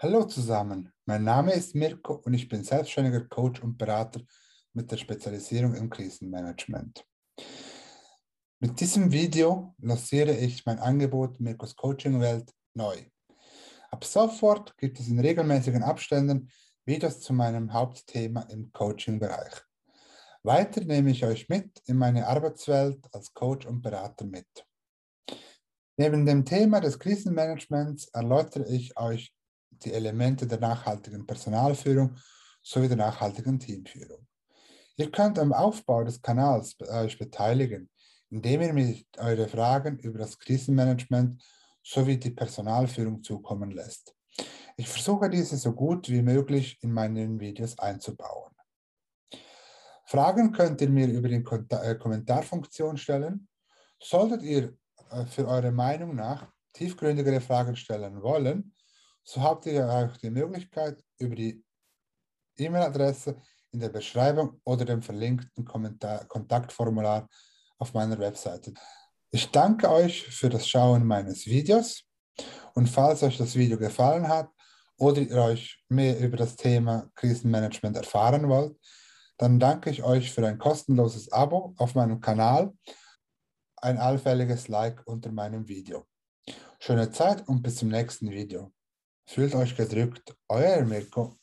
Hallo zusammen, mein Name ist Mirko und ich bin selbstständiger Coach und Berater mit der Spezialisierung im Krisenmanagement. Mit diesem Video lanciere ich mein Angebot Mirkos Coaching Welt neu. Ab sofort gibt es in regelmäßigen Abständen Videos zu meinem Hauptthema im Coaching-Bereich. Weiter nehme ich euch mit in meine Arbeitswelt als Coach und Berater mit. Neben dem Thema des Krisenmanagements erläutere ich euch die Elemente der nachhaltigen Personalführung sowie der nachhaltigen Teamführung. Ihr könnt am Aufbau des Kanals euch beteiligen, indem ihr mir eure Fragen über das Krisenmanagement sowie die Personalführung zukommen lässt. Ich versuche diese so gut wie möglich in meinen Videos einzubauen. Fragen könnt ihr mir über die äh, Kommentarfunktion stellen. Solltet ihr äh, für eure Meinung nach tiefgründigere Fragen stellen wollen, so habt ihr auch die Möglichkeit, über die E-Mail-Adresse in der Beschreibung oder dem verlinkten Kommentar Kontaktformular auf meiner Webseite. Ich danke euch für das Schauen meines Videos und falls euch das Video gefallen hat oder ihr euch mehr über das Thema Krisenmanagement erfahren wollt, dann danke ich euch für ein kostenloses Abo auf meinem Kanal, ein allfälliges Like unter meinem Video. Schöne Zeit und bis zum nächsten Video. Fühlt euch gedrückt, euer Mirko.